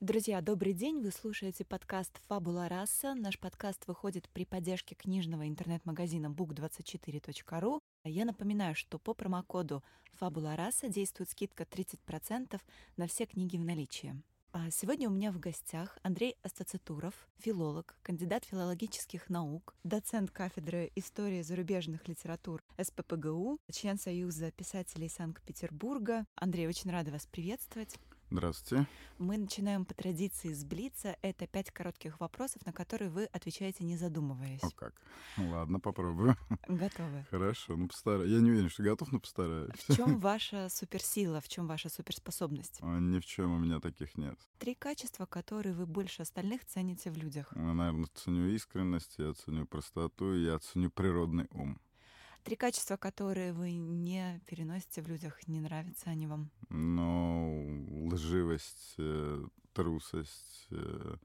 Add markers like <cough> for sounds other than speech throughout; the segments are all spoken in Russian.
Друзья, добрый день! Вы слушаете подкаст «Фабула раса». Наш подкаст выходит при поддержке книжного интернет-магазина book24.ru. Я напоминаю, что по промокоду «Фабула раса» действует скидка 30% на все книги в наличии. А сегодня у меня в гостях Андрей Астацитуров, филолог, кандидат филологических наук, доцент кафедры истории зарубежных литератур СППГУ, член Союза писателей Санкт-Петербурга. Андрей, очень рада вас приветствовать. Здравствуйте. Мы начинаем по традиции с Блица. Это пять коротких вопросов, на которые вы отвечаете, не задумываясь. О как. Ну ладно, попробую. Готовы. <laughs> Хорошо, ну постараюсь. Я не уверен, что готов, но постараюсь. В чем <laughs> ваша суперсила, в чем ваша суперспособность? А, ни в чем у меня таких нет. Три качества, которые вы больше остальных цените в людях. Я, наверное, ценю искренность, я ценю простоту, я ценю природный ум. Три качества, которые вы не переносите в людях, не нравятся они вам? Ну, лживость, э, трусость, э,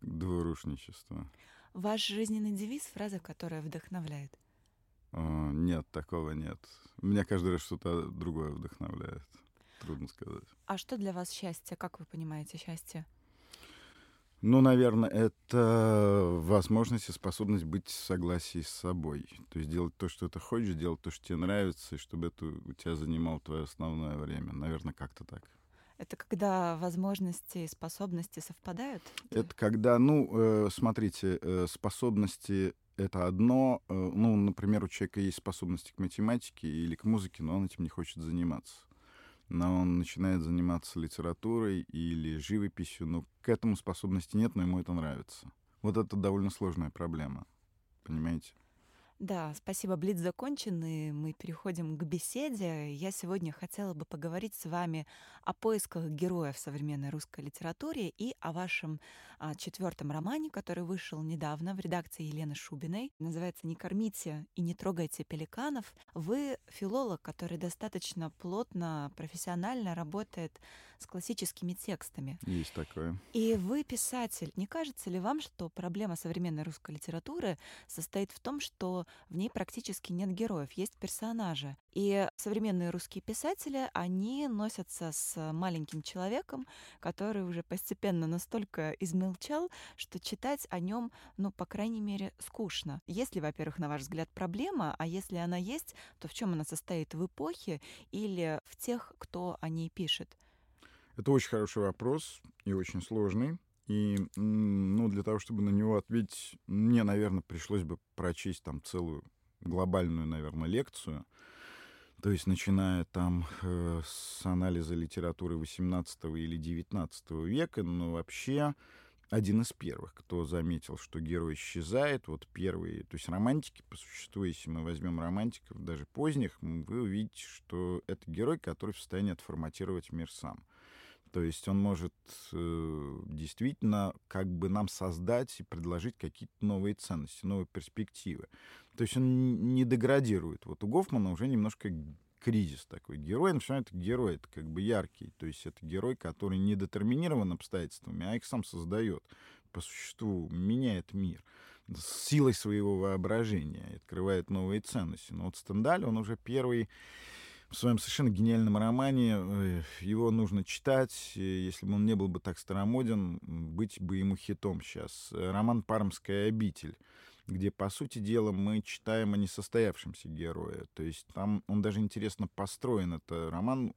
двурушничество. Ваш жизненный девиз — фраза, которая вдохновляет? О, нет, такого нет. Меня каждый раз что-то другое вдохновляет. Трудно сказать. А что для вас счастье? Как вы понимаете счастье? Ну, наверное, это возможность и способность быть в согласии с собой. То есть делать то, что ты хочешь, делать то, что тебе нравится, и чтобы это у тебя занимало твое основное время. Наверное, как-то так. Это когда возможности и способности совпадают? Это когда, ну, э, смотрите, э, способности это одно. Э, ну, например, у человека есть способности к математике или к музыке, но он этим не хочет заниматься но он начинает заниматься литературой или живописью, но к этому способности нет, но ему это нравится. Вот это довольно сложная проблема, понимаете? Да, спасибо. Блиц закончен, и мы переходим к беседе. Я сегодня хотела бы поговорить с вами о поисках героев в современной русской литературе и о вашем четвертом романе, который вышел недавно в редакции Елены Шубиной. Называется «Не кормите и не трогайте пеликанов». Вы филолог, который достаточно плотно, профессионально работает с классическими текстами. Есть такое. И вы писатель. Не кажется ли вам, что проблема современной русской литературы состоит в том, что в ней практически нет героев, есть персонажи. И современные русские писатели, они носятся с маленьким человеком, который уже постепенно настолько измельчал, что читать о нем, ну, по крайней мере, скучно. Есть ли, во-первых, на ваш взгляд, проблема, а если она есть, то в чем она состоит в эпохе или в тех, кто о ней пишет? Это очень хороший вопрос и очень сложный. И ну, для того, чтобы на него ответить, мне, наверное, пришлось бы прочесть там целую глобальную, наверное, лекцию. То есть, начиная там э, с анализа литературы XVIII или XIX века, но вообще один из первых, кто заметил, что герой исчезает. Вот первые, то есть романтики, по существу, если мы возьмем романтиков, даже поздних, вы увидите, что это герой, который в состоянии отформатировать мир сам. То есть он может э, действительно как бы нам создать и предложить какие-то новые ценности, новые перспективы. То есть он не деградирует. Вот у Гофмана уже немножко кризис такой. Герой, равно это герой, это как бы яркий. То есть это герой, который не детерминирован обстоятельствами, а их сам создает. По существу меняет мир с силой своего воображения, открывает новые ценности. Но вот Стендаль, он уже первый в своем совершенно гениальном романе. Э, его нужно читать. Если бы он не был бы так старомоден, быть бы ему хитом сейчас. Роман «Пармская обитель», где, по сути дела, мы читаем о несостоявшемся герое. То есть там он даже интересно построен. Это роман,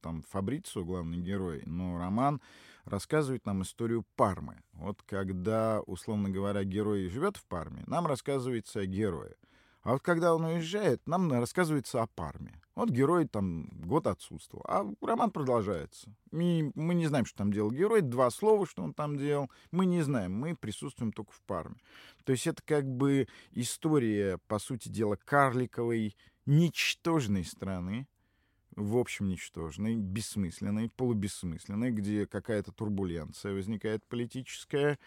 там Фабрицио главный герой, но роман рассказывает нам историю Пармы. Вот когда, условно говоря, герой живет в Парме, нам рассказывается о герое. А вот когда он уезжает, нам рассказывается о Парме. Вот герой там год отсутствовал, а роман продолжается. Мы, мы не знаем, что там делал герой, два слова, что он там делал, мы не знаем, мы присутствуем только в Парме. То есть это как бы история, по сути дела, карликовой, ничтожной страны, в общем, ничтожной, бессмысленной, полубессмысленной, где какая-то турбуленция возникает политическая,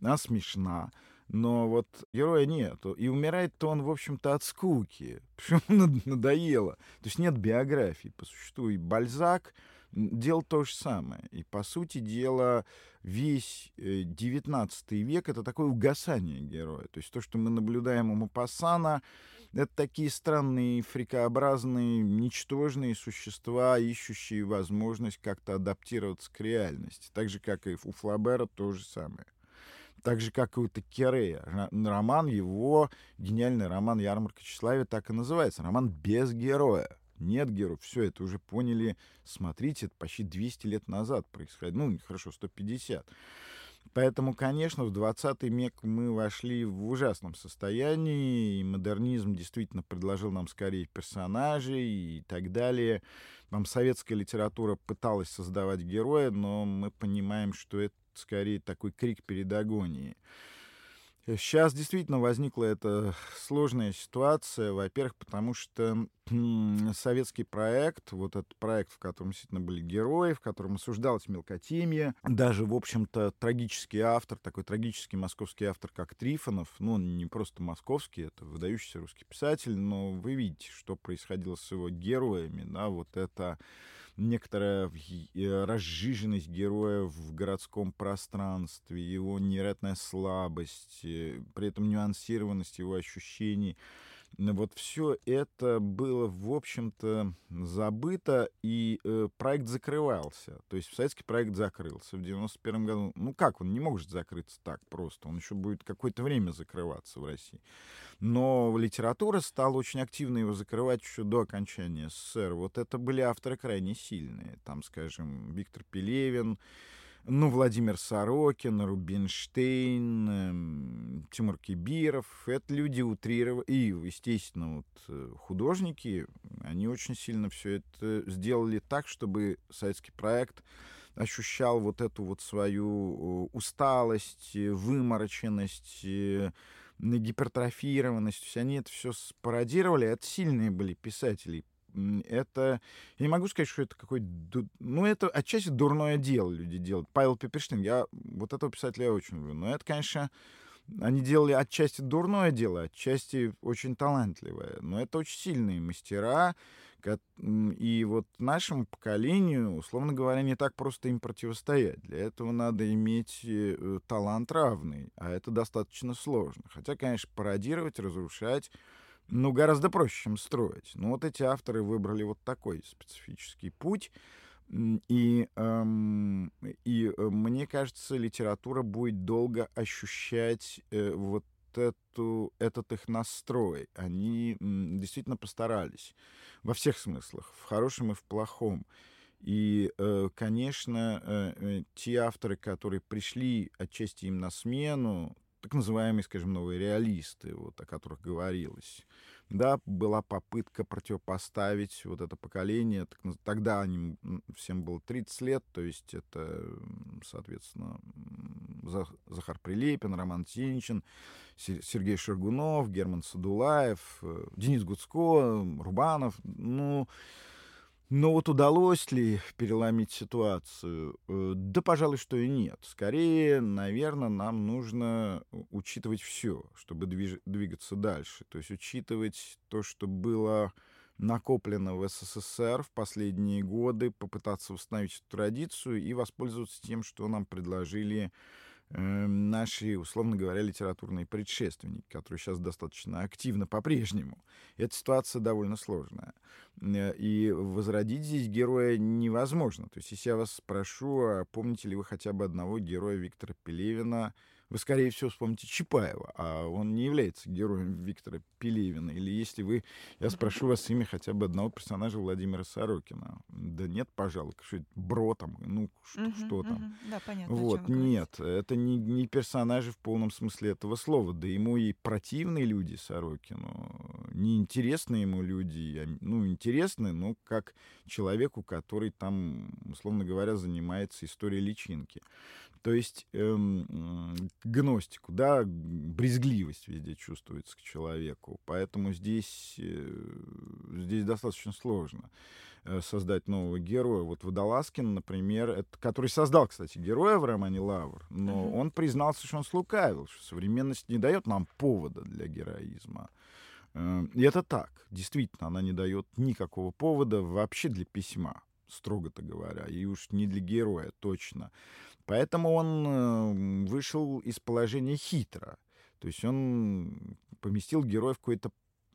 она смешна. Но вот героя нету. И умирает-то он, в общем-то, от скуки. <laughs> Почему надоело? То есть нет биографии по существу. И Бальзак делал то же самое. И, по сути дела, весь XIX э, век — это такое угасание героя. То есть то, что мы наблюдаем у Мапассана, это такие странные, фрикообразные, ничтожные существа, ищущие возможность как-то адаптироваться к реальности. Так же, как и у Флабера то же самое. Так же, как и у Такерея. Роман его, гениальный роман «Ярмарка тщеславия» так и называется. Роман без героя. Нет героев. Все это уже поняли. Смотрите, это почти 200 лет назад происходило. Ну, хорошо, 150. Поэтому, конечно, в 20 век мы вошли в ужасном состоянии, и модернизм действительно предложил нам скорее персонажей и так далее. Там советская литература пыталась создавать героя, но мы понимаем, что это скорее такой крик перед агонией. Сейчас действительно возникла эта сложная ситуация. Во-первых, потому что советский проект, вот этот проект, в котором действительно были герои, в котором осуждалось мелкотемье, даже, в общем-то, трагический автор, такой трагический московский автор, как Трифонов, ну, он не просто московский, это выдающийся русский писатель, но вы видите, что происходило с его героями, да, вот это некоторая э, разжиженность героя в городском пространстве, его невероятная слабость, э, при этом нюансированность его ощущений. Вот все это было, в общем-то, забыто, и э, проект закрывался. То есть советский проект закрылся в 91 году. Ну как, он не может закрыться так просто. Он еще будет какое-то время закрываться в России. Но литература стала очень активно его закрывать еще до окончания СССР. Вот это были авторы крайне сильные. Там, скажем, Виктор Пелевин, ну, Владимир Сорокин, Рубинштейн, эм, Тимур Кибиров. Это люди утрировали. И, естественно, вот э, художники, они очень сильно все это сделали так, чтобы советский проект ощущал вот эту вот свою усталость, вымороченность, э, гипертрофированность. Они это все спародировали. Это сильные были писатели это... Я не могу сказать, что это какой-то... Ну, это отчасти дурное дело люди делают. Павел Пепельштейн, я вот этого писателя я очень люблю. Но это, конечно, они делали отчасти дурное дело, отчасти очень талантливое. Но это очень сильные мастера. И вот нашему поколению, условно говоря, не так просто им противостоять. Для этого надо иметь э, талант равный, а это достаточно сложно. Хотя, конечно, пародировать, разрушать ну, гораздо проще, чем строить. Но вот эти авторы выбрали вот такой специфический путь. И, эм, и э, мне кажется, литература будет долго ощущать э, вот эту, этот их настрой. Они м, действительно постарались во всех смыслах, в хорошем и в плохом. И, э, конечно, э те авторы, которые пришли отчасти им на смену, так называемые, скажем, новые реалисты, вот, о которых говорилось. Да, была попытка противопоставить вот это поколение. Так, тогда они, всем было 30 лет, то есть это, соответственно, Захар Прилепин, Роман Тинчин, Сергей Шергунов, Герман Садулаев, э, Денис Гуцко, Рубанов. Ну, но вот удалось ли переломить ситуацию? Э, да, пожалуй, что и нет. Скорее, наверное, нам нужно учитывать все, чтобы движ- двигаться дальше. То есть учитывать то, что было накоплено в СССР в последние годы, попытаться восстановить эту традицию и воспользоваться тем, что нам предложили наши, условно говоря, литературные предшественники, которые сейчас достаточно активны по-прежнему. Эта ситуация довольно сложная. Э, и возродить здесь героя невозможно. То есть, если я вас спрошу, а помните ли вы хотя бы одного героя Виктора Пелевина, вы, скорее всего, вспомните Чапаева, а он не является героем Виктора Пелевина. Или если вы, я спрошу вас имя хотя бы одного персонажа Владимира Сорокина. Да нет, пожалуй, что это Бро там, ну, что, угу, что там. Угу. Да, понятно. Вот, нет, это не, не персонажи в полном смысле этого слова. Да ему и противные люди Сорокину неинтересны ему люди, ну, интересны, но как человеку, который там, условно говоря, занимается историей личинки. То есть эм, гностику, да, брезгливость везде чувствуется к человеку. Поэтому здесь, э, здесь достаточно сложно э, создать нового героя. Вот Водолазкин, например, это, который создал, кстати, героя в романе «Лавр», но uh-huh. он признался, что он слукавил, что современность не дает нам повода для героизма. Э, и это так. Действительно, она не дает никакого повода вообще для письма, строго-то говоря, и уж не для героя точно. Поэтому он э, вышел из положения хитро. То есть он поместил героя в какое-то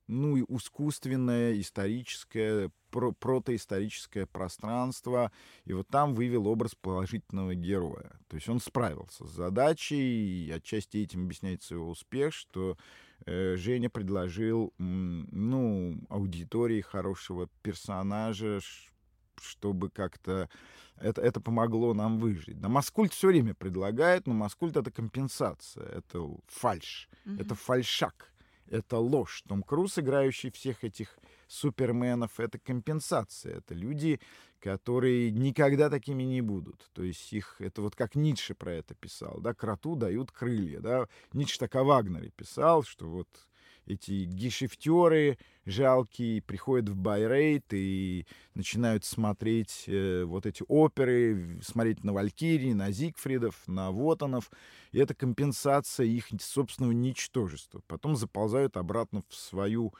ну, искусственное, историческое, про протоисторическое пространство, и вот там вывел образ положительного героя. То есть он справился с задачей, и отчасти этим объясняется его успех, что э, Женя предложил, ну, аудитории хорошего персонажа, чтобы как-то это, это помогло нам выжить. Да, Маскульт все время предлагает, но Маскульт — это компенсация, это фальш, mm-hmm. это фальшак, это ложь. Том Круз, играющий всех этих суперменов, это компенсация. Это люди, которые никогда такими не будут. То есть их, это вот как Ницше про это писал, да, кроту дают крылья, да. Ницше так о Вагнере писал, что вот эти гешефтеры жалкие приходят в Байрейт и начинают смотреть э, вот эти оперы, смотреть на Валькирии, на Зигфридов, на Вотанов. И это компенсация их собственного ничтожества. Потом заползают обратно в свою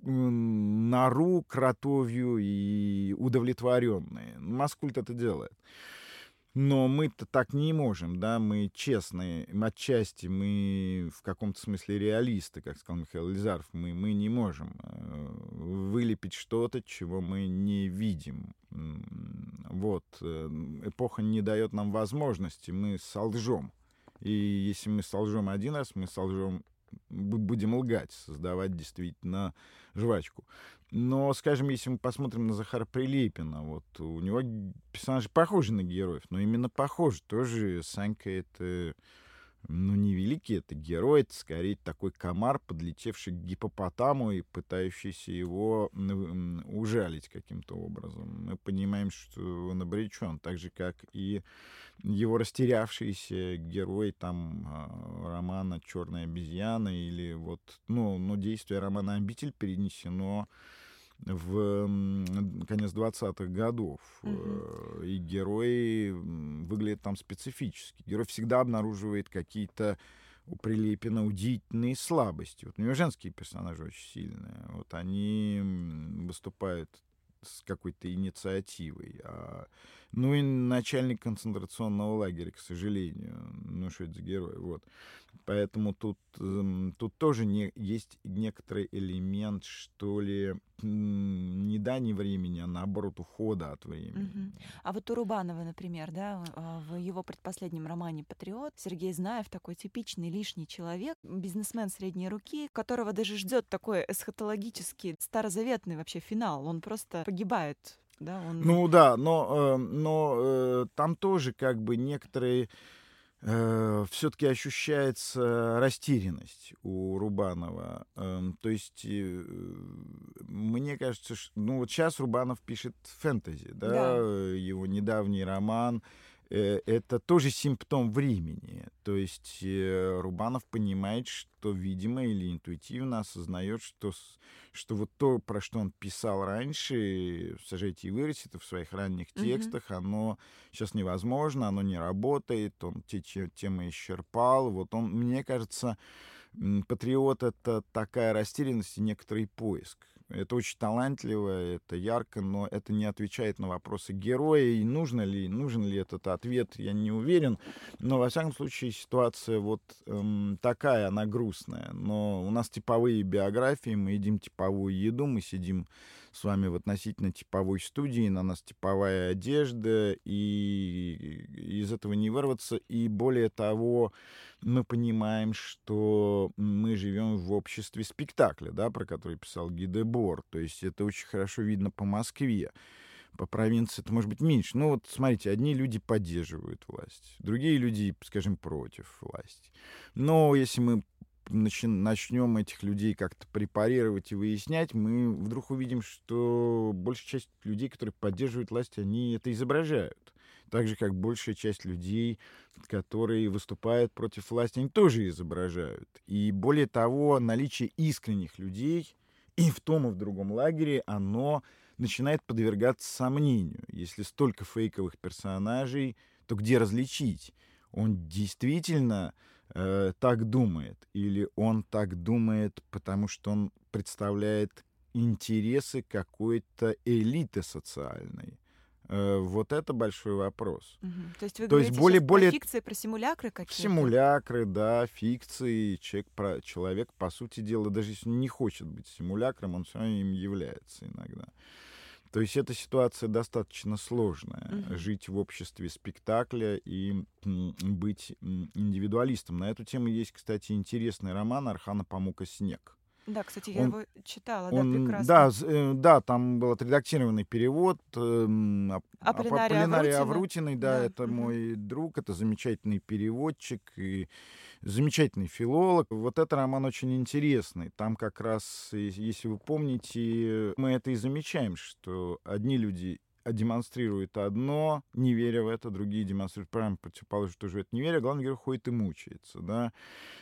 нору кротовью и удовлетворенные. Маскульт это делает. Но мы-то так не можем, да, мы честные, отчасти мы в каком-то смысле реалисты, как сказал Михаил Лизаров, мы, мы не можем э, вылепить что-то, чего мы не видим. Вот, э, эпоха не дает нам возможности, мы солжем. И если мы солжем один раз, мы солжем будем лгать, создавать действительно жвачку. Но, скажем, если мы посмотрим на Захара Прилепина, вот у него персонажи похожи на героев, но именно похожи. Тоже Санька — это ну, не великий это герой, это скорее такой комар, подлетевший к гипопотаму и пытающийся его ужалить каким-то образом. Мы понимаем, что он обречен, так же, как и его растерявшийся герой там а, романа «Черная обезьяна» или вот, ну, ну действие романа «Обитель» перенесено в конец 20-х годов. Угу. И герой выглядит там специфически. Герой всегда обнаруживает какие-то у Прилепина удивительные слабости. Вот у него женские персонажи очень сильные. Вот они выступают с какой-то инициативой. А, ну и начальник концентрационного лагеря, к сожалению. Ну что это за герой? Вот. Поэтому тут, тут тоже не, есть некоторый элемент, что ли, не дани времени, а наоборот ухода от времени. Угу. А вот у Рубанова, например, да, а, в его предпоследнем романе «Патриот» Сергей Знаев такой типичный лишний человек, бизнесмен средней руки, которого даже ждет такой эсхатологический, старозаветный вообще финал. Он просто погибает да, он... Ну да, но, э, но э, там тоже как бы некоторые э, все-таки ощущается растерянность у Рубанова. Э, то есть мне кажется, что ну вот сейчас Рубанов пишет фэнтези, да, да. его недавний роман это тоже симптом времени. То есть э, Рубанов понимает, что, видимо, или интуитивно осознает, что, что вот то, про что он писал раньше, «Сажайте и вырастет» в своих ранних текстах, mm-hmm. оно сейчас невозможно, оно не работает, он те темы исчерпал. Вот он, мне кажется, «Патриот» — это такая растерянность и некоторый поиск. Это очень талантливо, это ярко, но это не отвечает на вопросы героя. И нужно ли, нужен ли этот ответ, я не уверен. Но, во всяком случае, ситуация вот эм, такая, она грустная. Но у нас типовые биографии, мы едим типовую еду, мы сидим с вами в относительно типовой студии, на нас типовая одежда, и из этого не вырваться. И более того, мы понимаем, что мы живем в обществе спектакля, да, про который писал Гидебор. То есть это очень хорошо видно по Москве. По провинции это может быть меньше. Ну вот смотрите, одни люди поддерживают власть, другие люди, скажем, против власти. Но если мы начнем этих людей как-то препарировать и выяснять, мы вдруг увидим, что большая часть людей, которые поддерживают власть, они это изображают. Так же, как большая часть людей, которые выступают против власти, они тоже изображают. И более того, наличие искренних людей и в том, и в другом лагере, оно начинает подвергаться сомнению. Если столько фейковых персонажей, то где различить? Он действительно э, так думает? Или он так думает, потому что он представляет интересы какой-то элиты социальной? Э, вот это большой вопрос. Угу. То есть вы То говорите есть более, более... про фикции, про симулякры какие-то? Симулякры, да, фикции. Человек, про... человек, по сути дела, даже если не хочет быть симулякром, он все равно им является иногда. То есть эта ситуация достаточно сложная. Mm-hmm. Жить в обществе спектакля и быть индивидуалистом. На эту тему есть, кстати, интересный роман Архана Памука «Снег». Да, кстати, я он, его читала, он, да, прекрасно. Да, э, да, там был отредактированный перевод. Э, Аполлинарий Аврутиной, да, да, это мой друг, это замечательный переводчик и замечательный филолог. Вот этот роман очень интересный. Там как раз, если вы помните, мы это и замечаем, что одни люди демонстрирует одно, не веря в это, другие демонстрируют прямо противоположное, что это не веря, главный герой ходит и мучается, да,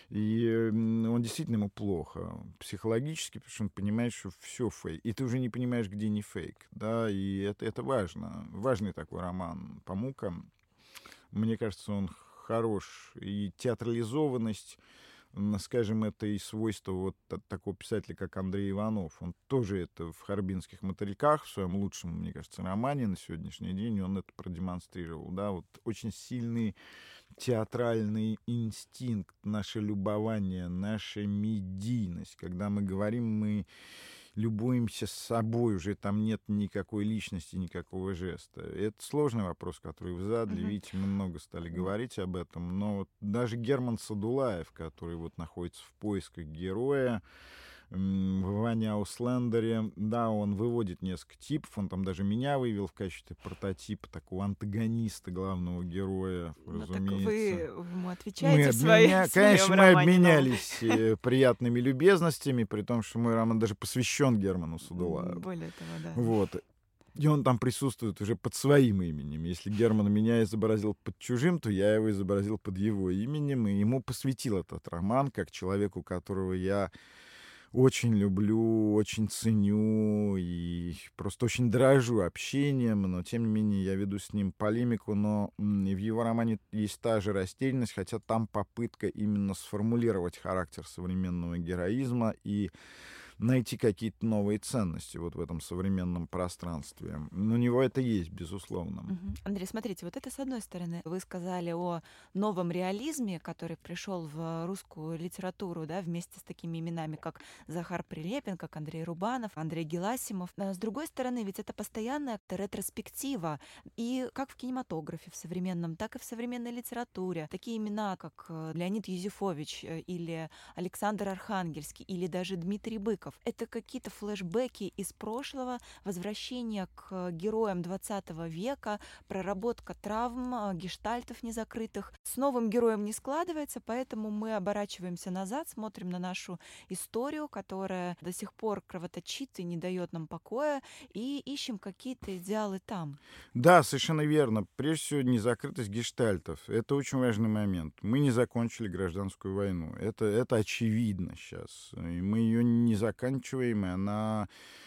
и он действительно ему плохо психологически, потому что он понимает, что все фейк, и ты уже не понимаешь, где не фейк, да, и это, это важно, важный такой роман Памука, мне кажется, он хорош, и театрализованность скажем, это и свойство вот такого писателя, как Андрей Иванов. Он тоже это в «Харбинских мотыльках», в своем лучшем, мне кажется, романе на сегодняшний день, он это продемонстрировал. Да, вот очень сильный театральный инстинкт, наше любование, наша медийность. Когда мы говорим, мы любуемся собой, уже там нет никакой личности, никакого жеста. Это сложный вопрос, который вы задали. Uh-huh. Видите, мы много стали говорить об этом. Но вот даже Герман Садулаев, который вот находится в поисках героя, в Ване Ауслендере, да, он выводит несколько типов, он там даже меня вывел в качестве прототипа такого антагониста главного героя, ну, разумеется. Так вы ему отвечаете мы свои, обменя... Конечно, мы обменялись э, приятными любезностями, при том, что мой роман даже посвящен Герману Судулаеву. Более того, да. Вот. И он там присутствует уже под своим именем. Если Герман меня изобразил под чужим, то я его изобразил под его именем, и ему посвятил этот роман, как человеку, которого я очень люблю, очень ценю и просто очень дорожу общением, но тем не менее я веду с ним полемику, но в его романе есть та же растерянность, хотя там попытка именно сформулировать характер современного героизма. И найти какие-то новые ценности вот в этом современном пространстве. У него это есть, безусловно. Угу. Андрей, смотрите, вот это с одной стороны. Вы сказали о новом реализме, который пришел в русскую литературу, да, вместе с такими именами, как Захар Прилепин, как Андрей Рубанов, Андрей Геласимов. А с другой стороны, ведь это постоянная ретроспектива. И как в кинематографе в современном, так и в современной литературе. Такие имена, как э, Леонид Юзефович э, или Александр Архангельский или даже Дмитрий Быков, флешбеков. Это какие-то флешбеки из прошлого, возвращение к героям 20 века, проработка травм, а, гештальтов незакрытых. С новым героем не складывается, поэтому мы оборачиваемся назад, смотрим на нашу историю, которая до сих пор кровоточит и не дает нам покоя, и ищем какие-то идеалы там. Да, совершенно верно. Прежде всего, незакрытость гештальтов. Это очень важный момент. Мы не закончили гражданскую войну. Это, это очевидно сейчас. И мы ее не закончили заканчиваемая, она Э,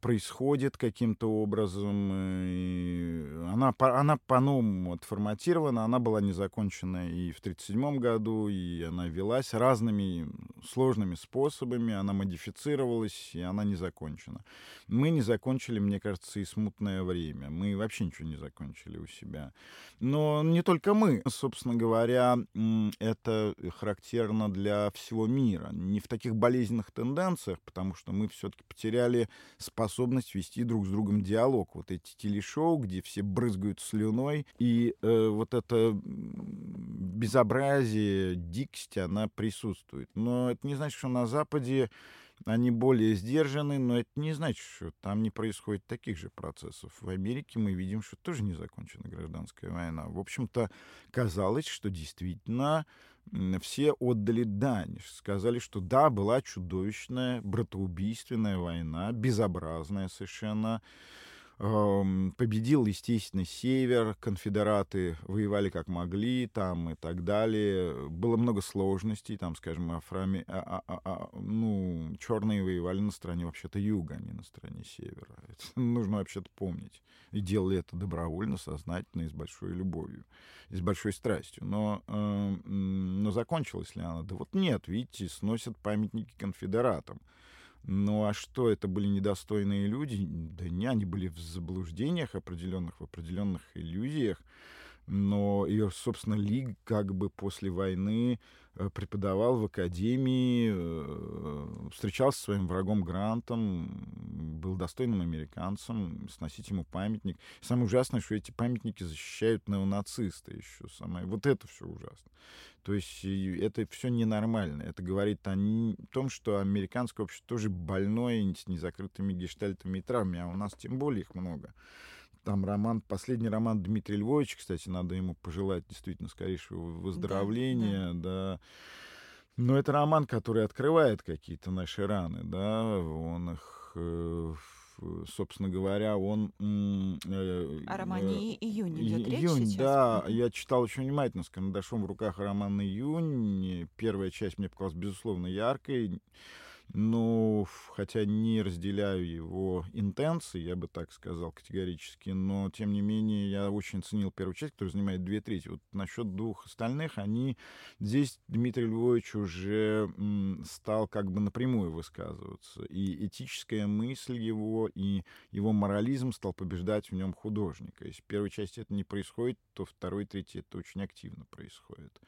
происходит каким-то образом. И она, она по-новому отформатирована, она была не закончена и в 1937 году, и она велась разными сложными способами, она модифицировалась, и она не закончена. Мы не закончили, мне кажется, и смутное время. Мы вообще ничего не закончили у себя. Но не только мы. Собственно говоря, это характерно для всего мира. Не в таких болезненных тенденциях, потому что мы все-таки потеряли способность вести друг с другом диалог. Вот эти телешоу, где все брызгают слюной, и э, вот это безобразие, дикость, она присутствует. Но это не значит, что на Западе они более сдержаны, но это не значит, что там не происходит таких же процессов. В Америке мы видим, что тоже не закончена гражданская война. В общем-то, казалось, что действительно все отдали дань, сказали, что да, была чудовищная, братоубийственная война, безобразная совершенно, Победил, естественно, север, конфедераты воевали как могли, там и так далее. Было много сложностей, там, скажем, афрами... а, а, а, а ну, черные воевали на стороне вообще-то юга, а не на стороне севера. <laughs> Это нужно вообще-то помнить. И делали это добровольно, сознательно и с большой любовью, и с большой страстью. Но, э, но закончилась ли она? Да вот нет, видите, сносят памятники конфедератам. Ну а что, это были недостойные люди? Да не, они были в заблуждениях определенных, в определенных иллюзиях. Но ее, собственно, Ли как бы после войны э, преподавал в академии, э, встречался со своим врагом Грантом, был достойным американцем, сносить ему памятник. Самое ужасное, что эти памятники защищают неонацисты еще. Самое... Вот это все ужасно. То есть это все ненормально. Это говорит о том, что американское общество тоже больное с незакрытыми гештальтами и травмами, а у нас тем более их много. Там роман, последний роман Дмитрия Львовича, кстати, надо ему пожелать действительно скорейшего выздоровления, да. да. Но это роман, который открывает какие-то наши раны, да, он их э, собственно говоря, он... Э, О романе «Июнь» идет речь Июнь, сейчас? да. Я читал очень внимательно с карандашом в руках роман «Июнь». Первая часть мне показалась, безусловно, яркой. Ну, хотя не разделяю его интенции, я бы так сказал категорически, но, тем не менее, я очень ценил первую часть, которая занимает две трети. Вот насчет двух остальных, они... Здесь Дмитрий Львович уже стал как бы напрямую высказываться. И этическая мысль его, и его морализм стал побеждать в нем художника. Если в первой части это не происходит, то второй, третий это очень активно происходит.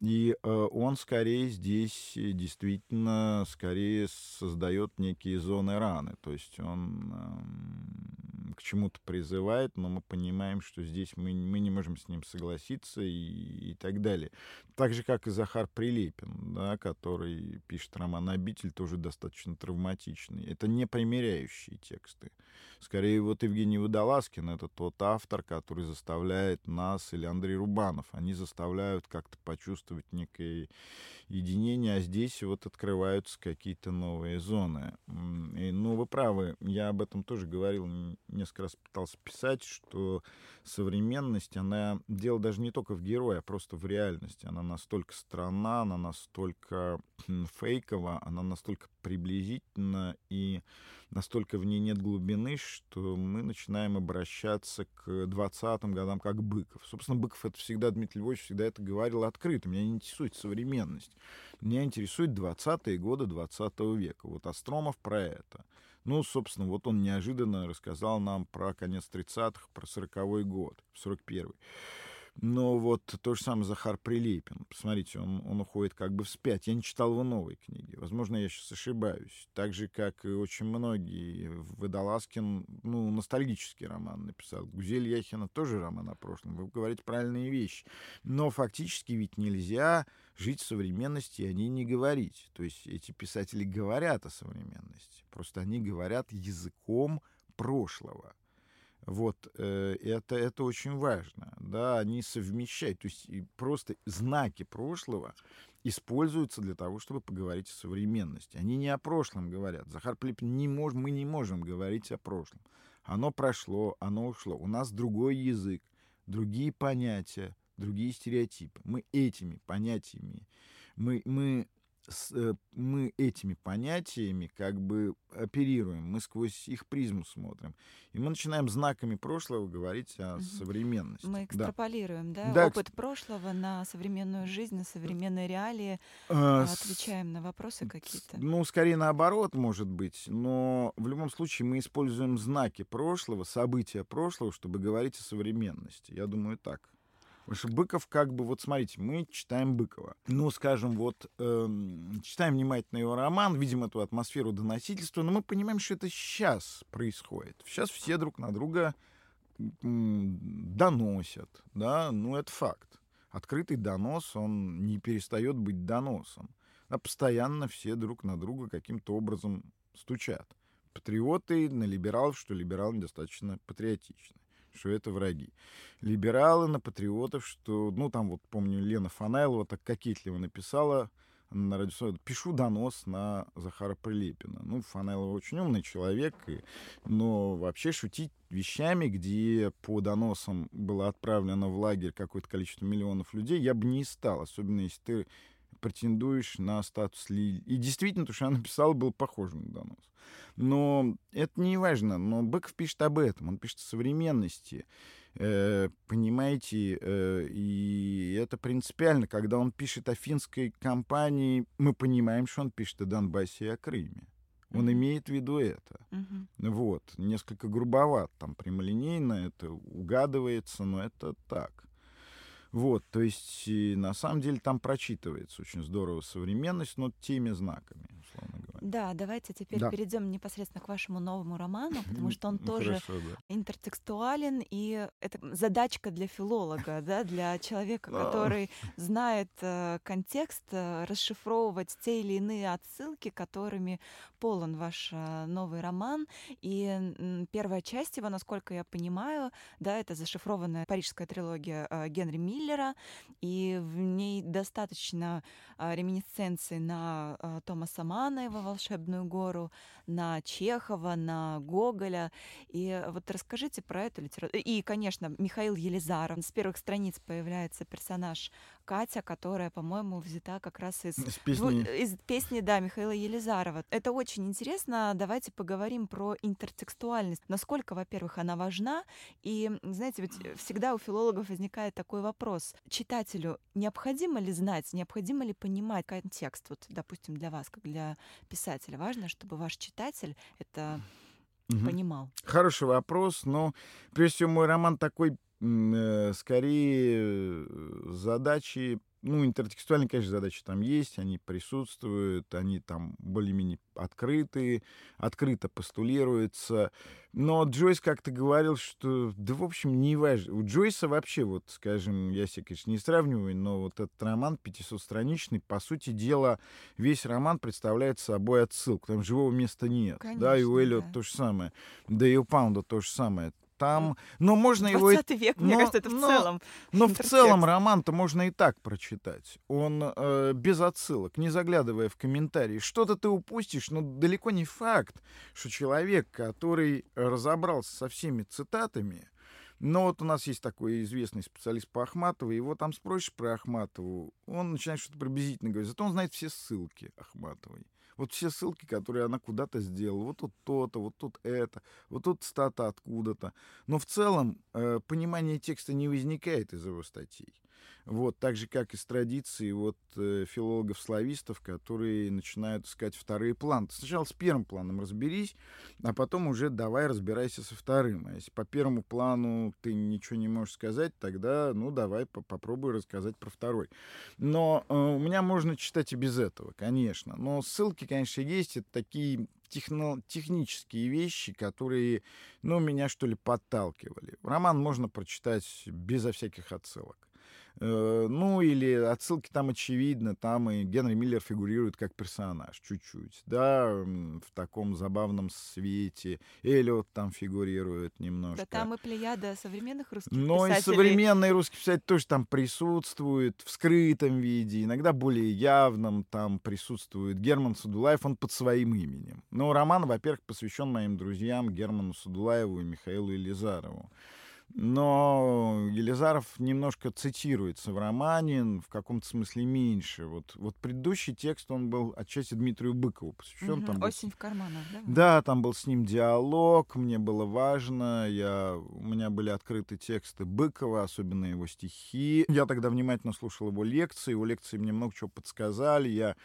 И э, он скорее здесь э, действительно скорее создает некие зоны раны. То есть он э, к чему-то призывает, но мы понимаем, что здесь мы, мы не можем с ним согласиться и, и так далее. Так же, как и Захар Прилепин, да, который пишет роман «Обитель», тоже достаточно травматичный. Это не примеряющие тексты. Скорее, вот Евгений Водолазкин — это тот автор, который заставляет нас, или Андрей Рубанов, они заставляют как-то почувствовать некое единение, а здесь вот открываются какие-то новые зоны. И, ну, вы правы, я об этом тоже говорил, несколько раз пытался писать, что современность, она, дело даже не только в герое, а просто в реальности. Она настолько странна, она настолько фейкова, она настолько приблизительна и настолько в ней нет глубины, что мы начинаем обращаться к 20-м годам как Быков. Собственно, Быков это всегда, Дмитрий Львович всегда это говорил открыто. Меня не интересует современность. Меня интересует 20-е годы 20 века. Вот Остромов про это. Ну, собственно, вот он неожиданно рассказал нам про конец 30-х, про 40-й год, 41-й. Но вот то же самое Захар Прилепин. Посмотрите, он, он уходит как бы вспять. Я не читал его новой книги. Возможно, я сейчас ошибаюсь. Так же, как и очень многие. Водолазкин, ну, ностальгический роман написал. Гузель Яхина тоже роман о прошлом. Вы говорите правильные вещи. Но фактически ведь нельзя жить в современности, и о ней не говорить. То есть эти писатели говорят о современности. Просто они говорят языком прошлого. Вот, э, это, это очень важно, да, они совмещают, то есть просто знаки прошлого используются для того, чтобы поговорить о современности. Они не о прошлом говорят. Захар Плепин не мож, мы не можем говорить о прошлом. Оно прошло, оно ушло. У нас другой язык, другие понятия, другие стереотипы. Мы этими понятиями, мы, мы с, э, мы этими понятиями как бы оперируем, мы сквозь их призму смотрим. И мы начинаем знаками прошлого говорить о угу. современности. Мы экстраполируем, да, да опыт прошлого на современную жизнь, на современные реалии, а, отвечаем на вопросы какие-то. Ну, скорее наоборот, может быть, но в любом случае мы используем знаки прошлого, события прошлого, чтобы говорить о современности. Я думаю, так. Потому что Быков как бы, вот смотрите, мы читаем Быкова. Ну, скажем, вот э, читаем внимательно его роман, видим эту атмосферу доносительства, но мы понимаем, что это сейчас происходит. Сейчас все друг на друга доносят, да, ну это факт. Открытый донос, он не перестает быть доносом. А постоянно все друг на друга каким-то образом стучат. Патриоты на либералов, что либералы недостаточно патриотичны что это враги. Либералы на патриотов, что, ну, там вот, помню, Лена Фанайлова так кокетливо написала на радио пишу донос на Захара Прилепина. Ну, Фанайлова очень умный человек, и, но вообще шутить вещами, где по доносам было отправлено в лагерь какое-то количество миллионов людей, я бы не стал, особенно если ты претендуешь на статус Лили. И действительно, то, что она <laughs> написала, было похоже на донос. Но это не важно. Но Быков пишет об этом. Он пишет о современности. Э, понимаете, э, и это принципиально. Когда он пишет о финской компании, мы понимаем, что он пишет о Донбассе и о Крыме. Он mm-hmm. имеет в виду это. Mm-hmm. Вот. Несколько грубоват, там прямолинейно это угадывается, но это так. Вот, то есть на самом деле там прочитывается очень здорово современность, но теми знаками, условно говоря. Да, давайте теперь да. перейдем непосредственно к вашему новому роману, потому что он ну, тоже хорошо, да. интертекстуален, и это задачка для филолога, да, для человека, который знает э, контекст, э, расшифровывать те или иные отсылки, которыми полон ваш э, новый роман. И первая часть его, насколько я понимаю, да, это зашифрованная парижская трилогия Генри Миллера, и в ней достаточно реминисценций на Томаса Мана, его «Волшебную гору», на Чехова, на Гоголя. И вот расскажите про эту литературу. И, конечно, Михаил Елизаров. С первых страниц появляется персонаж Катя, которая, по-моему, взята как раз из, из, песни... из песни, да, Михаила Елизарова. Это очень интересно. Давайте поговорим про интертекстуальность. Насколько, во-первых, она важна. И, знаете, ведь всегда у филологов возникает такой вопрос. Читателю необходимо ли знать, необходимо ли понимать контекст? Вот, допустим, для вас, как для писателя, важно, чтобы ваш читатель это угу. понимал. Хороший вопрос, но прежде всего мой роман такой Э, скорее э, задачи, ну, интертекстуальные, конечно, задачи там есть, они присутствуют, они там более-менее открытые, открыто постулируются. Но Джойс как-то говорил, что, да, в общем, не важно. У Джойса вообще, вот, скажем, я себе, конечно, не сравниваю, но вот этот роман 500-страничный, по сути дела, весь роман представляет собой отсылку. Там живого места нет. Конечно, да, и у Эллиот да. то же самое. Да и у Паунда то же самое там, но можно его... век, но, мне кажется, это в но, целом. Но в целом роман-то можно и так прочитать. Он э, без отсылок, не заглядывая в комментарии. Что-то ты упустишь, но далеко не факт, что человек, который разобрался со всеми цитатами, но вот у нас есть такой известный специалист по Ахматову, его там спросишь про Ахматову, он начинает что-то приблизительно говорить, зато он знает все ссылки Ахматовой. Вот все ссылки, которые она куда-то сделала, вот тут то-то, вот тут это, вот тут стата откуда-то. Но в целом э, понимание текста не возникает из его статей. Вот, так же, как и с традицией вот, э, филологов-славистов, которые начинают искать вторые планы. сначала с первым планом разберись, а потом уже давай разбирайся со вторым. А если по первому плану ты ничего не можешь сказать, тогда, ну, давай по попробуй рассказать про второй. Но э, у меня можно читать и без этого, конечно. Но ссылки, конечно, есть. Это такие техно технические вещи, которые, ну, меня, что ли, подталкивали. Роман можно прочитать безо всяких отсылок. Э, ну, или отсылки там очевидно, там и Генри Миллер фигурирует как персонаж чуть-чуть, да, в таком забавном свете. Эллиот там фигурирует немножко. Да там и плеяда современных русских Но писателей. и современные русские писатели тоже там присутствуют в скрытом виде, иногда более явном там присутствует Герман Садулаев, он под своим именем. Но роман, во-первых, посвящен моим друзьям Герману Садулаеву и Михаилу Елизарову. Но Елизаров немножко цитируется в романе, в каком-то смысле меньше. Вот, вот предыдущий текст, он был отчасти Дмитрию Быкову посвящен. Угу, там «Осень был... в карманах», да? Да, там был с ним диалог, мне было важно, я, у меня были открыты тексты Быкова, особенно его стихи. Я тогда внимательно слушал его лекции, его лекции мне много чего подсказали, я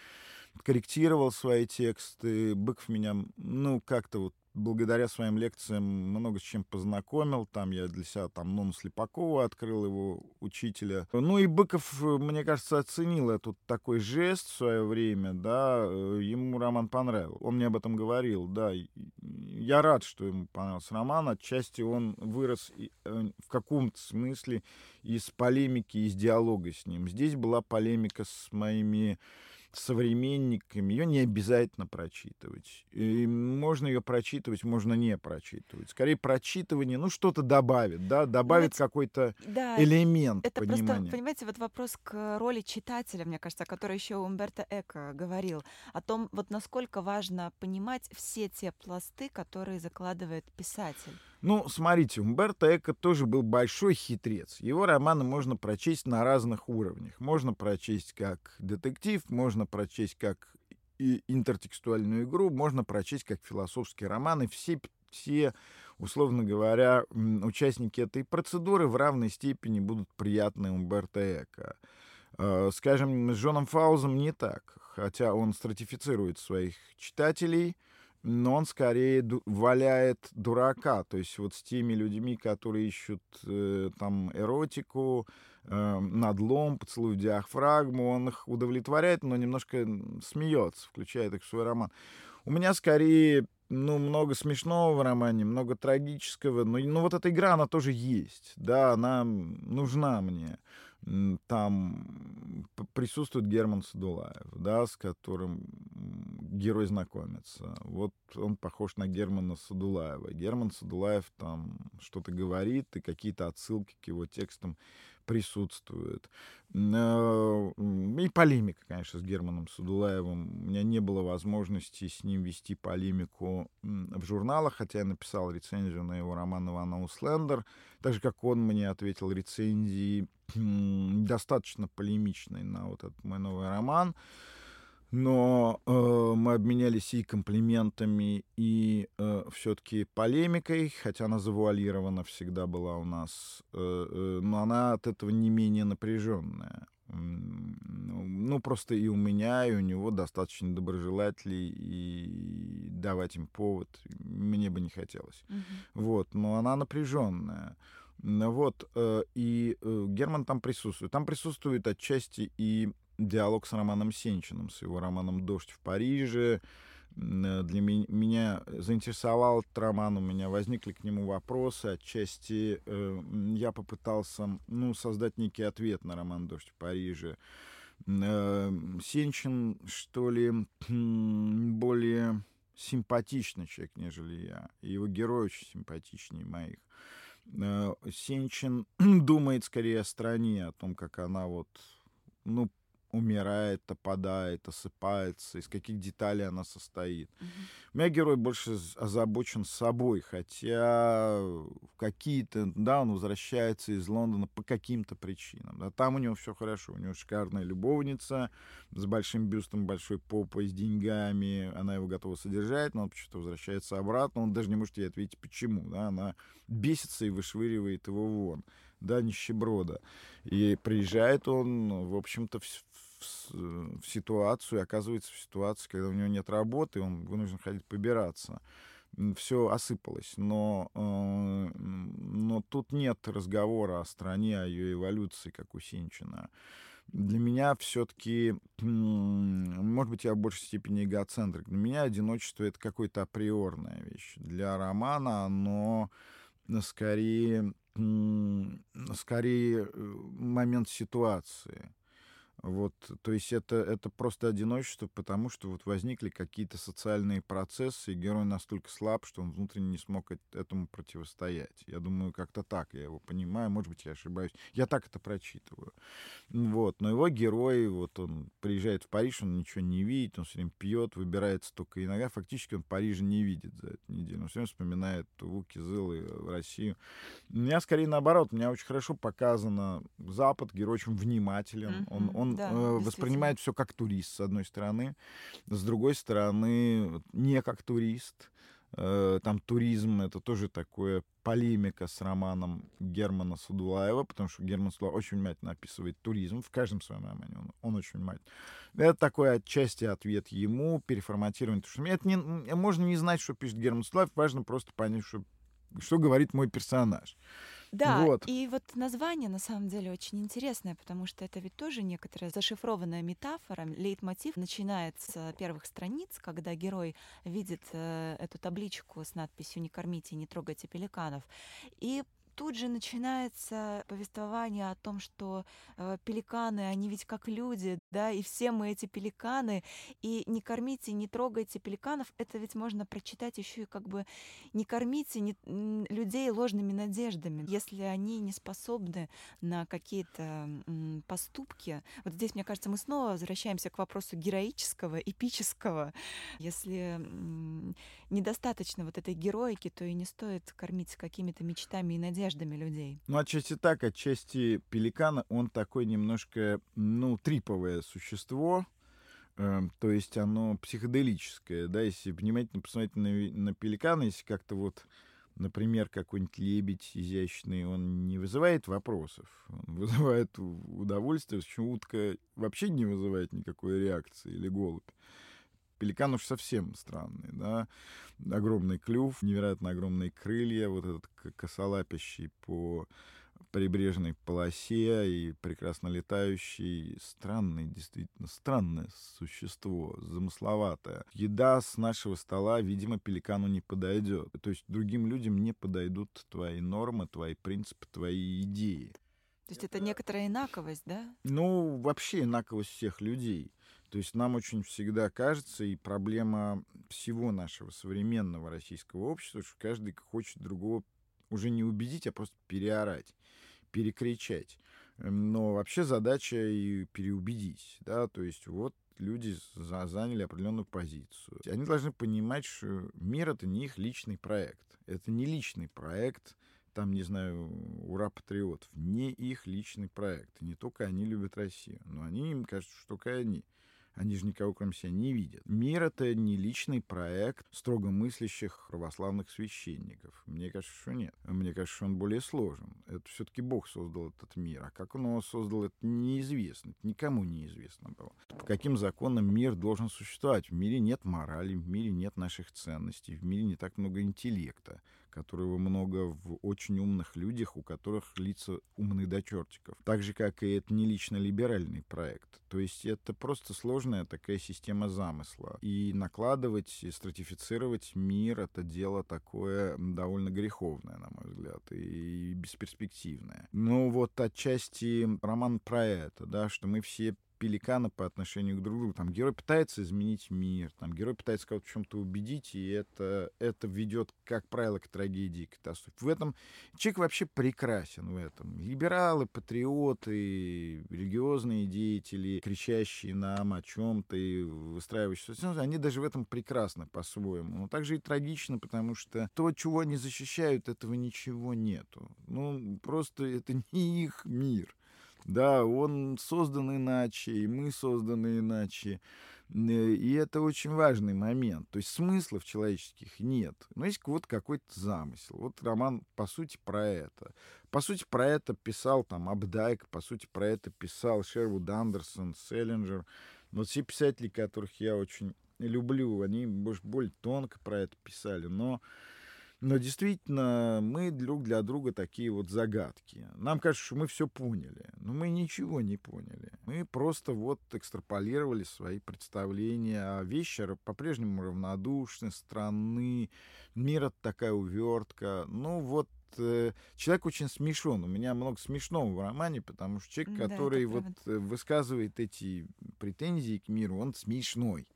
корректировал свои тексты. Быков меня, ну, как-то вот благодаря своим лекциям много с чем познакомил. Там я для себя там Нону Слепакова открыл, его учителя. Ну и Быков, мне кажется, оценил этот такой жест в свое время, да, ему роман понравился. Он мне об этом говорил, да. Я рад, что ему понравился роман. Отчасти он вырос э, в каком-то смысле из полемики, из диалога с ним. Здесь была полемика с моими современниками, ее не обязательно прочитывать. И можно ее прочитывать, можно не прочитывать. Скорее, прочитывание, ну, что-то добавит, да, добавит Знаете, какой-то да, элемент это понимания. просто, понимаете, вот вопрос к роли читателя, мне кажется, о которой еще Умберто Эко говорил, о том, вот насколько важно понимать все те пласты, которые закладывает писатель. Ну, смотрите, Умберто Эко тоже был большой хитрец. Его романы можно прочесть на разных уровнях. Можно прочесть как детектив, можно прочесть как и интертекстуальную игру, можно прочесть как философский роман, и все, все, условно говоря, участники этой процедуры в равной степени будут приятны Умберто Эко. Э, скажем, с Джоном Фаузом не так, хотя он стратифицирует своих читателей — но он скорее ду- валяет дурака, то есть вот с теми людьми, которые ищут э, там эротику, э, надлом, поцелуй диафрагму, он их удовлетворяет, но немножко смеется, включает их в свой роман. У меня скорее ну, много смешного в романе, много трагического, но ну, вот эта игра, она тоже есть, да, она нужна мне там присутствует Герман Садулаев, да, с которым герой знакомится. Вот он похож на Германа Садулаева. Герман Садулаев там что-то говорит, и какие-то отсылки к его текстам присутствует. Э, и полемика, конечно, с Германом Садулаевым. У меня не было возможности с ним вести полемику в журналах, хотя я написал рецензию на его роман «Иван Ауслендер», так же, как он мне ответил рецензии достаточно полемичной на вот этот мой новый роман но э, мы обменялись и комплиментами, и э, все-таки полемикой, хотя она завуалирована всегда была у нас, э, э, но она от этого не менее напряженная. Ну, просто и у меня, и у него достаточно доброжелателей, и давать им повод мне бы не хотелось. Uh-huh. Вот, но она напряженная. Вот, э, и э, Герман там присутствует. Там присутствует отчасти и диалог с Романом Сенчиным, с его романом «Дождь в Париже». Э, для меня заинтересовал этот роман, у меня возникли к нему вопросы. Отчасти э, я попытался ну, создать некий ответ на роман «Дождь в Париже». Э, Сенчин, что ли, более симпатичный человек, нежели я. Его герой очень симпатичнее моих. Сенчин <clears throat> думает скорее о стране, о том, как она вот, ну, умирает, опадает, осыпается, из каких деталей она состоит. Угу. У меня герой больше озабочен собой, хотя какие-то, да, он возвращается из Лондона по каким-то причинам. Да, там у него все хорошо, у него шикарная любовница с большим бюстом, большой попой, с деньгами, она его готова содержать, но он почему-то возвращается обратно, он даже не может ей ответить, почему, да, она бесится и вышвыривает его вон да, нищеброда. И приезжает он, в общем-то, в, в, в ситуацию, оказывается в ситуации, когда у него нет работы, он вынужден ходить побираться. Все осыпалось, но, э, но тут нет разговора о стране, о ее эволюции, как у Синчина. Для меня все-таки, <clears throat> может быть, я в большей степени эгоцентрик. Для меня одиночество это какая-то априорная вещь. Для романа оно скорее, скорее э, момент ситуации. Вот, то есть это, это просто одиночество, потому что вот возникли какие-то социальные процессы, и герой настолько слаб, что он внутренне не смог этому противостоять. Я думаю, как-то так я его понимаю, может быть, я ошибаюсь. Я так это прочитываю. Вот, но его герой, вот он приезжает в Париж, он ничего не видит, он все время пьет, выбирается только иногда. Фактически он Парижа не видит за эту неделю. Он все время вспоминает Вуки, Зылы, в Россию. У меня скорее наоборот, у меня очень хорошо показано Запад, герой очень внимателен, mm-hmm. он, он да, э, воспринимает все как турист, с одной стороны. С другой стороны, не как турист. Э, там туризм — это тоже такое полемика с романом Германа Садулаева, потому что Герман Садулаев очень внимательно описывает туризм в каждом своем романе, он, он очень внимательно. Это такой отчасти ответ ему, переформатирование. Потому что это не, можно не знать, что пишет Герман Садулаев, важно просто понять, что, что говорит мой персонаж. Да, вот. и вот название на самом деле очень интересное, потому что это ведь тоже некоторая зашифрованная метафора. Лейтмотив начинается с первых страниц, когда герой видит э, эту табличку с надписью «Не кормите, не трогайте пеликанов». И тут же начинается повествование о том, что э, пеликаны, они ведь как люди, да, и все мы эти пеликаны, и не кормите, не трогайте пеликанов, это ведь можно прочитать еще и как бы не кормите не, людей ложными надеждами, если они не способны на какие-то поступки. Вот здесь, мне кажется, мы снова возвращаемся к вопросу героического, эпического. Если недостаточно вот этой героики, то и не стоит кормить какими-то мечтами и надеждами людей. Ну, отчасти так, отчасти пеликана, он такой немножко, ну, триповое существо, э, то есть оно психоделическое, да, если внимательно посмотреть на, на пеликана, если как-то вот например, какой-нибудь лебедь изящный, он не вызывает вопросов, он <laughs> вызывает удовольствие, почему утка вообще не вызывает никакой реакции, или голубь. Пеликан уж совсем странный, да, огромный клюв, невероятно огромные крылья, вот этот косолапящий по прибрежной полосе и прекрасно летающий, странный, действительно странное существо, замысловатое. Еда с нашего стола, видимо, пеликану не подойдет. То есть другим людям не подойдут твои нормы, твои принципы, твои идеи. То есть это некоторая инаковость, да? Ну, вообще инаковость всех людей. То есть нам очень всегда кажется, и проблема всего нашего современного российского общества, что каждый хочет другого уже не убедить, а просто переорать, перекричать. Но вообще задача и переубедить, да, то есть вот люди заняли определенную позицию. Они должны понимать, что мир — это не их личный проект. Это не личный проект, там, не знаю, ура патриотов. Не их личный проект. не только они любят Россию, но они им кажется, что только они. Они же никого кроме себя не видят. Мир — это не личный проект строго мыслящих православных священников. Мне кажется, что нет. Мне кажется, что он более сложен. Это все-таки Бог создал этот мир. А как он его создал, это неизвестно. Это никому неизвестно было. По каким законам мир должен существовать? В мире нет морали, в мире нет наших ценностей, в мире не так много интеллекта которого много в очень умных людях, у которых лица умны до чертиков. Так же, как и это не лично либеральный проект. То есть это просто сложная такая система замысла. И накладывать, и стратифицировать мир — это дело такое довольно греховное, на мой взгляд, и бесперспективное. Ну вот отчасти роман про это, да, что мы все пеликана по отношению к друг другу. Там герой пытается изменить мир, там герой пытается кого-то в чем-то убедить, и это, это ведет, как правило, к трагедии, к катастрофе. В этом человек вообще прекрасен в этом. Либералы, патриоты, религиозные деятели, кричащие нам о чем-то и выстраивающие они даже в этом прекрасны по-своему. Но также и трагично, потому что то, чего они защищают, этого ничего нету. Ну, просто это <laughs> не их мир. Да, он создан иначе, и мы созданы иначе. И это очень важный момент. То есть смыслов человеческих нет. Но есть вот какой-то замысел. Вот роман, по сути, про это. По сути, про это писал там Абдайк, по сути, про это писал Шервуд Андерсон, Селлинджер. Вот все писатели, которых я очень люблю, они, может, более тонко про это писали. Но но действительно, мы друг для друга такие вот загадки. Нам кажется, что мы все поняли, но мы ничего не поняли. Мы просто вот экстраполировали свои представления, а вещи по-прежнему равнодушны, странны, мир — это такая увертка. Ну вот э, человек очень смешон. У меня много смешного в романе, потому что человек, да, который вот высказывает эти претензии к миру, он смешной.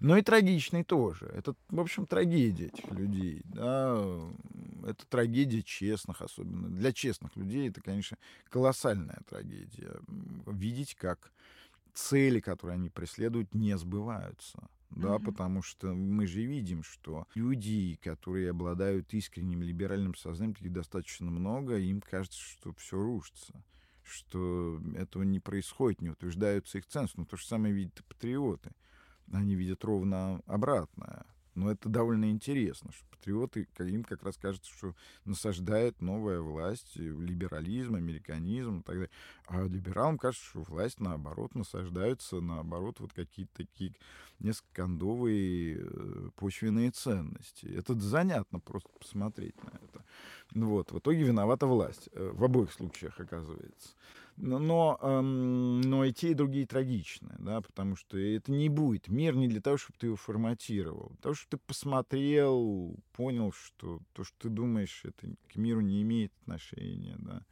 Но и трагичный тоже. Это, в общем, трагедия этих людей. Да? Это трагедия честных, особенно. Для честных людей это, конечно, колоссальная трагедия. Видеть, как цели, которые они преследуют, не сбываются. Да, mm-hmm. потому что мы же видим, что люди, которые обладают искренним либеральным сознанием, таких достаточно много, им кажется, что все рушится что этого не происходит, не утверждаются их ценности. Но то же самое видят и патриоты они видят ровно обратное. Но это довольно интересно, что патриоты, им как раз кажется, что насаждает новая власть, либерализм, американизм и так далее. А либералам кажется, что власть, наоборот, насаждаются, наоборот, вот какие-то такие несколько кондовые э, почвенные ценности. Это занятно просто посмотреть на это. Вот. В итоге виновата власть. Э, в обоих случаях, оказывается. Но, эм, но и те, и другие трагичны, да, потому что это не будет. Мир не для того, чтобы ты его форматировал. Для того, чтобы ты посмотрел, понял, что то, что ты думаешь, это к миру не имеет отношения, да.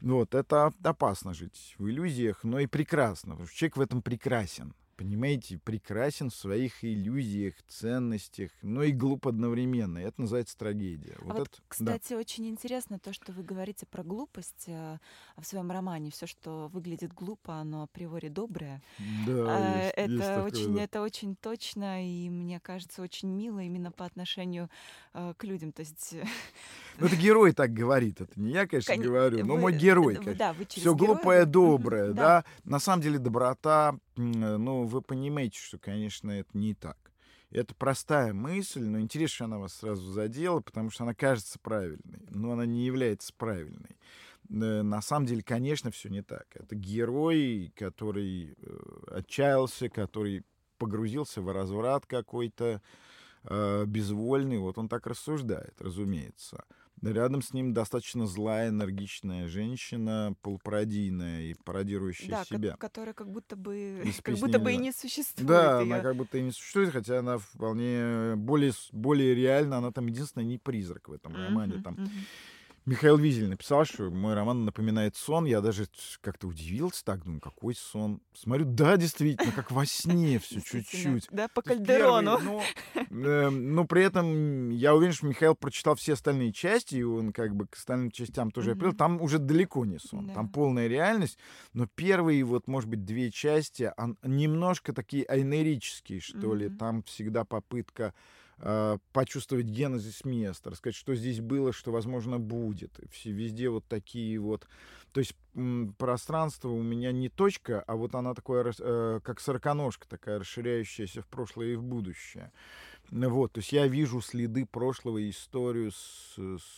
Вот, это опасно жить в иллюзиях, но и прекрасно, потому что человек в этом прекрасен понимаете, прекрасен в своих иллюзиях, ценностях, но и глуп одновременно. И это называется трагедия. А вот, вот это, кстати, да. очень интересно то, что вы говорите про глупость э, в своем романе. Все, что выглядит глупо, оно априори доброе. Да, а, есть, это есть такое, очень, да. это очень точно и мне кажется очень мило именно по отношению э, к людям. То есть <laughs> Ну, это герой так говорит. Это не я, конечно, Кон... говорю, но вы, мой герой. Вы, да, вы Все глупое, доброе, да. да. На самом деле доброта, ну, вы понимаете, что, конечно, это не так. Это простая мысль, но интересно, что она вас сразу задела, потому что она кажется правильной, но она не является правильной. На самом деле, конечно, все не так. Это герой, который э, отчаялся, который погрузился в разврат какой-то, э, безвольный. Вот он так рассуждает, разумеется. Рядом с ним достаточно злая, энергичная женщина, полупародийная и пародирующая да, себя. Да, которая как будто бы, <laughs> как будто бы и не существует. Да, её. она как будто и не существует, хотя она вполне более, более реальна. Она там единственная не призрак в этом романе. Там uh-huh. Михаил Визель написал, что мой роман напоминает сон. Я даже как-то удивился так, думаю, какой сон. Смотрю, да, действительно, как во сне все чуть-чуть. Да, по Кальдерону. Но, э, но при этом я уверен, что Михаил прочитал все остальные части, и он как бы к остальным частям тоже mm-hmm. апрель. Там уже далеко не сон, да. там полная реальность. Но первые вот, может быть, две части, немножко такие айнерические, что mm-hmm. ли. Там всегда попытка почувствовать генезис места, рассказать, что здесь было, что, возможно, будет. Все, везде вот такие вот... То есть пространство у меня не точка, а вот она такое, э, как сороконожка такая, расширяющаяся в прошлое и в будущее. Вот, то есть я вижу следы прошлого и историю,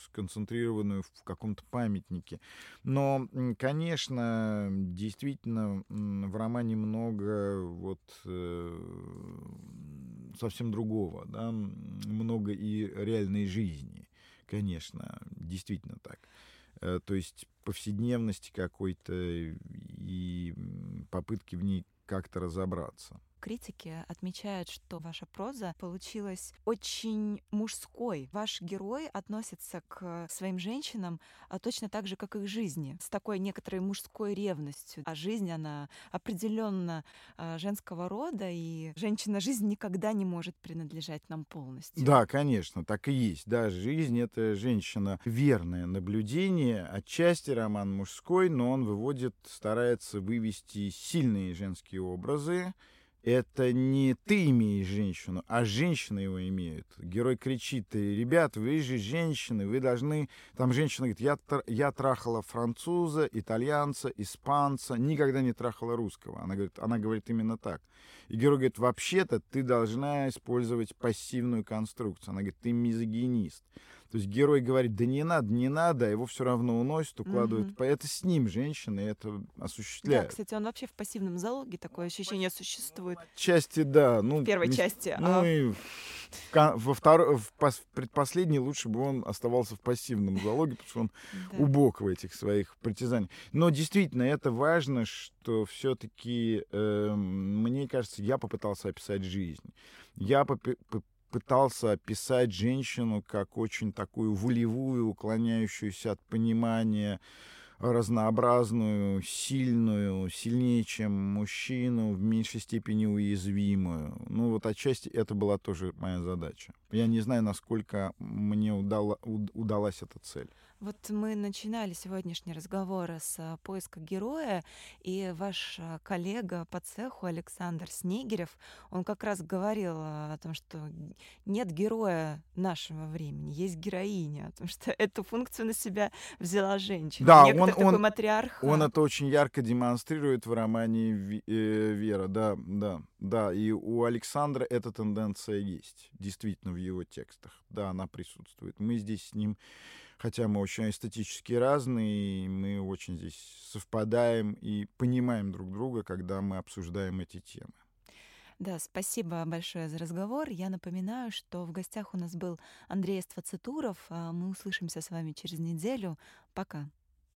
сконцентрированную в каком-то памятнике. Но, конечно, действительно, в романе много вот э, совсем другого, да, много и реальной жизни, конечно, действительно так. Э, то есть повседневности какой-то и попытки в ней как-то разобраться критики отмечают, что ваша проза получилась очень мужской. Ваш герой относится к своим женщинам а точно так же, как и к жизни, с такой некоторой мужской ревностью. А жизнь, она определенно а, женского рода, и женщина-жизнь никогда не может принадлежать нам полностью. Да, конечно, так и есть. Да, жизнь — это женщина. Верное наблюдение. Отчасти роман мужской, но он выводит, старается вывести сильные женские образы, это не ты имеешь женщину, а женщина его имеет. Герой кричит, ребят, вы же женщины, вы должны... Там женщина говорит, я, я трахала француза, итальянца, испанца, никогда не трахала русского. Она говорит, она говорит именно так. И герой говорит, вообще-то ты должна использовать пассивную конструкцию. Она говорит, ты мизогинист. То есть герой говорит, да не надо, не надо, а его все равно уносят, укладывают. Угу. Это с ним женщины это осуществляют. Да, кстати, он вообще в пассивном залоге, такое ощущение существует. Части, да. Ну, в первой части. Ну а... и во второй, в предпоследней лучше бы он оставался в пассивном залоге, потому что он да. убог в этих своих притязаниях. Но действительно, это важно, что все-таки, э, мне кажется, я попытался описать жизнь. Я пытался описать женщину как очень такую волевую, уклоняющуюся от понимания, разнообразную, сильную, сильнее, чем мужчину, в меньшей степени уязвимую. Ну вот отчасти это была тоже моя задача. Я не знаю, насколько мне удала, удалась эта цель. Вот мы начинали сегодняшний разговор с а, поиска героя, и ваш а, коллега по цеху Александр Снегирев, он как раз говорил а, о том, что нет героя нашего времени, есть героиня, потому <laughs> что эту функцию на себя взяла женщина. Да, он, такой он, матриарх. Он это очень ярко демонстрирует в романе э, «Вера», да, да, да, и у Александра эта тенденция есть, действительно, в его текстах. Да, она присутствует. Мы здесь с ним хотя мы очень эстетически разные, и мы очень здесь совпадаем и понимаем друг друга, когда мы обсуждаем эти темы. Да, спасибо большое за разговор. Я напоминаю, что в гостях у нас был Андрей Ствацитуров. А мы услышимся с вами через неделю. Пока.